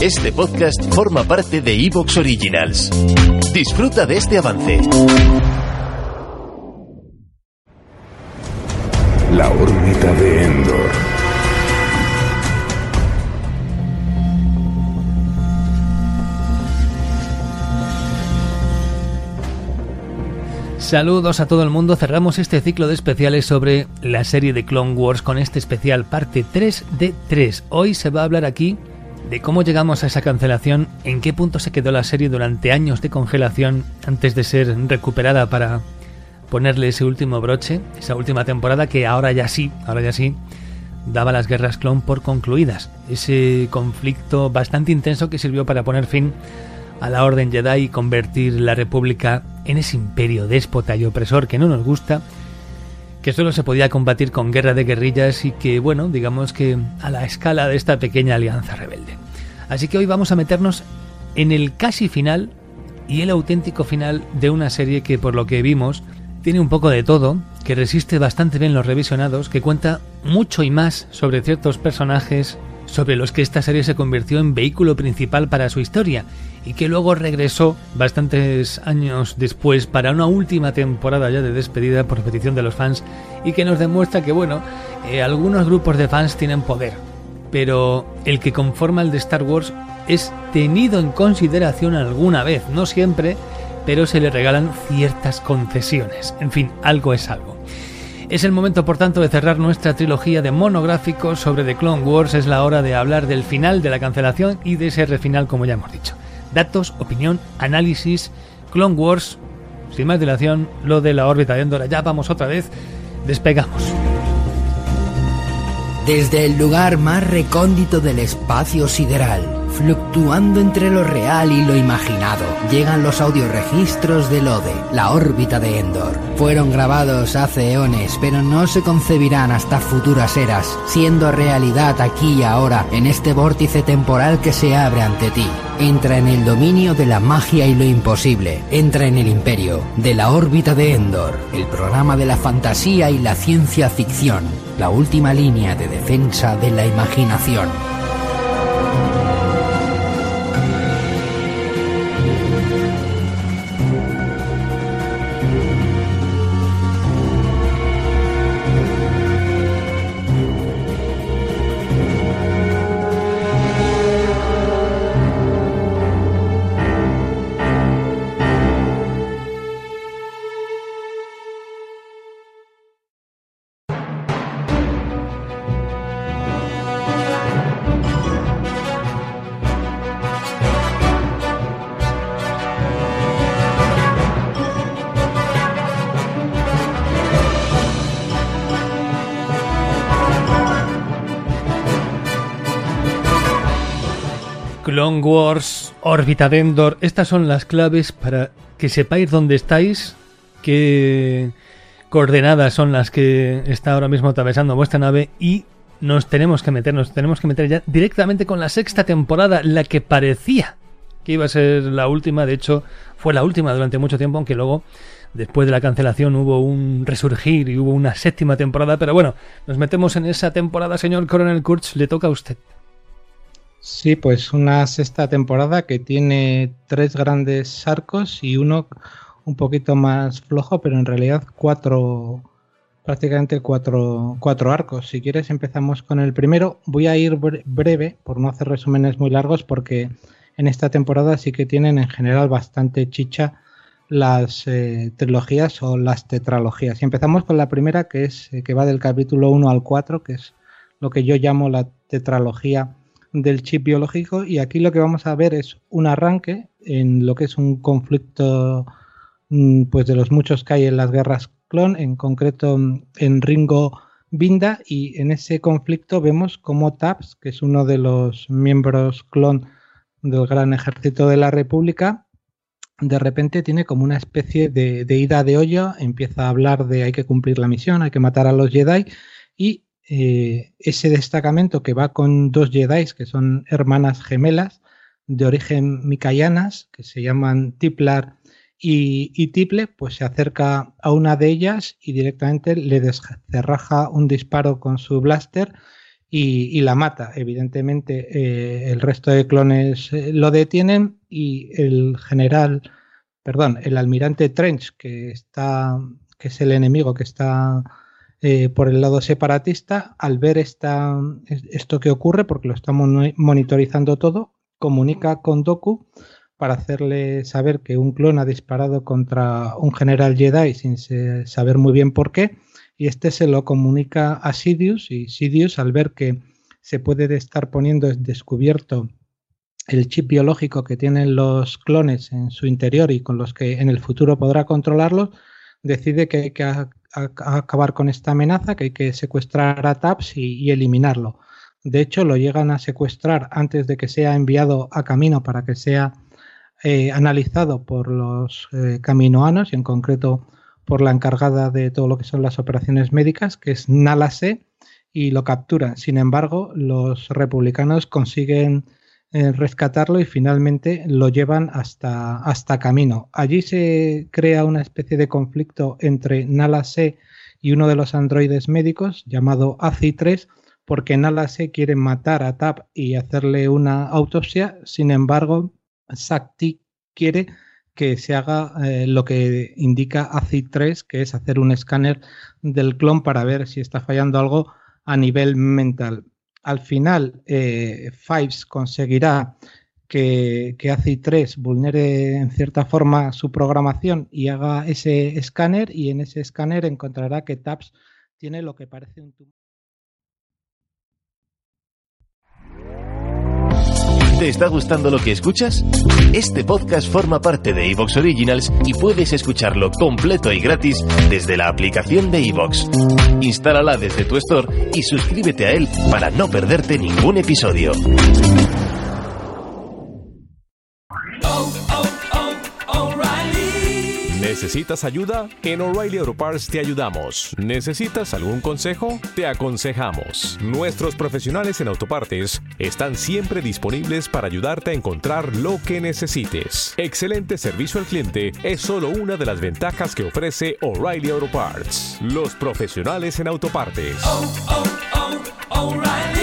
Este podcast forma parte de Evox Originals. Disfruta de este avance. La órbita de Endor. Saludos a todo el mundo, cerramos este ciclo de especiales sobre la serie de Clone Wars con este especial parte 3 de 3. Hoy se va a hablar aquí de cómo llegamos a esa cancelación, en qué punto se quedó la serie durante años de congelación antes de ser recuperada para ponerle ese último broche, esa última temporada que ahora ya sí, ahora ya sí, daba las guerras clon por concluidas. Ese conflicto bastante intenso que sirvió para poner fin a la Orden Jedi y convertir la República en ese imperio déspota y opresor que no nos gusta, que solo se podía combatir con guerra de guerrillas y que, bueno, digamos que a la escala de esta pequeña alianza rebelde. Así que hoy vamos a meternos en el casi final y el auténtico final de una serie que por lo que vimos tiene un poco de todo, que resiste bastante bien los revisionados, que cuenta mucho y más sobre ciertos personajes sobre los que esta serie se convirtió en vehículo principal para su historia y que luego regresó bastantes años después para una última temporada ya de despedida por petición de los fans y que nos demuestra que bueno, eh, algunos grupos de fans tienen poder, pero el que conforma el de Star Wars es tenido en consideración alguna vez, no siempre, pero se le regalan ciertas concesiones. En fin, algo es algo. Es el momento, por tanto, de cerrar nuestra trilogía de monográficos sobre The Clone Wars. Es la hora de hablar del final de la cancelación y de ese refinal, como ya hemos dicho. Datos, opinión, análisis, Clone Wars. Sin más dilación, lo de la órbita de Endor. Ya vamos otra vez. Despegamos. Desde el lugar más recóndito del espacio sideral Fluctuando entre lo real y lo imaginado, llegan los audioregistros de Lode, la órbita de Endor. Fueron grabados hace eones, pero no se concebirán hasta futuras eras, siendo realidad aquí y ahora, en este vórtice temporal que se abre ante ti. Entra en el dominio de la magia y lo imposible. Entra en el imperio de la órbita de Endor, el programa de la fantasía y la ciencia ficción, la última línea de defensa de la imaginación. Clone Wars, Orbita de estas son las claves para que sepáis dónde estáis, qué coordenadas son las que está ahora mismo atravesando vuestra nave y nos tenemos que meter, nos tenemos que meter ya directamente con la sexta temporada, la que parecía que iba a ser la última, de hecho fue la última durante mucho tiempo, aunque luego después de la cancelación hubo un resurgir y hubo una séptima temporada, pero bueno, nos metemos en esa temporada, señor Coronel Kurtz, le toca a usted. Sí, pues una sexta temporada que tiene tres grandes arcos y uno un poquito más flojo, pero en realidad cuatro, prácticamente cuatro, cuatro arcos. Si quieres empezamos con el primero. Voy a ir breve, por no hacer resúmenes muy largos, porque en esta temporada sí que tienen en general bastante chicha las eh, trilogías o las tetralogías. Y empezamos con la primera, que es eh, que va del capítulo 1 al 4, que es lo que yo llamo la tetralogía del chip biológico y aquí lo que vamos a ver es un arranque en lo que es un conflicto mm, pues de los muchos que hay en las guerras clon, en concreto mm, en Ringo Binda y en ese conflicto vemos como Taps, que es uno de los miembros clon del gran ejército de la República, de repente tiene como una especie de, ida de olla, empieza a hablar de hay que cumplir la misión, hay que matar a los Jedi y eh, ese destacamento que va con dos Jedi que son hermanas gemelas de origen micayanas, que se llaman Tiplar y, Tiple, pues se acerca a una de ellas y directamente le descerraja un disparo con su blaster y, la mata. Evidentemente, eh, el resto de clones eh, lo detienen y el general, perdón, el almirante Trench, que está, que es el enemigo que está eh, por el lado separatista, al ver esta, esto que ocurre, porque lo estamos monitorizando todo, comunica con Doku para hacerle saber que un clon ha disparado contra un general Jedi sin saber muy bien por qué y este se lo comunica a Sidious y Sidious al ver que se puede estar poniendo descubierto el chip biológico que tienen los clones en su interior y con los que en el futuro podrá controlarlos, decide que que acabar con esta amenaza, que hay que secuestrar a Taps y, eliminarlo. De hecho, lo llegan a secuestrar antes de que sea enviado a camino para que sea eh, analizado por los eh, caminoanos y en concreto por la encargada de todo lo que son las operaciones médicas, que es Nalase, y lo capturan. Sin embargo, los republicanos consiguen eh, rescatarlo y finalmente lo llevan hasta, hasta camino. Allí se crea una especie de conflicto entre Nalase y uno de los androides médicos llamado ACI-3 porque Nalase quiere matar a Tap y hacerle una autopsia, sin embargo, Sakti quiere que se haga eh, lo que indica ACID3, que es hacer un escáner del clon para ver si está fallando algo a nivel mental. Al final, eh, Fives conseguirá que, que ACID3 vulnere en cierta forma su programación y haga ese escáner y en ese escáner encontrará que TAPS tiene lo que parece un tumor. ¿Te está gustando lo que escuchas? Este podcast forma parte de Evox Originals y puedes escucharlo completo y gratis desde la aplicación de Evox. Instálala desde tu store y suscríbete a él para no perderte ningún episodio. ¿Necesitas ayuda? En O'Reilly Auto Parts te ayudamos. ¿Necesitas algún consejo? Te aconsejamos. Nuestros profesionales en autopartes están siempre disponibles para ayudarte a encontrar lo que necesites. Excelente servicio al cliente es solo una de las ventajas que ofrece O'Reilly Auto Parts. Los profesionales en autopartes. Oh, oh, oh,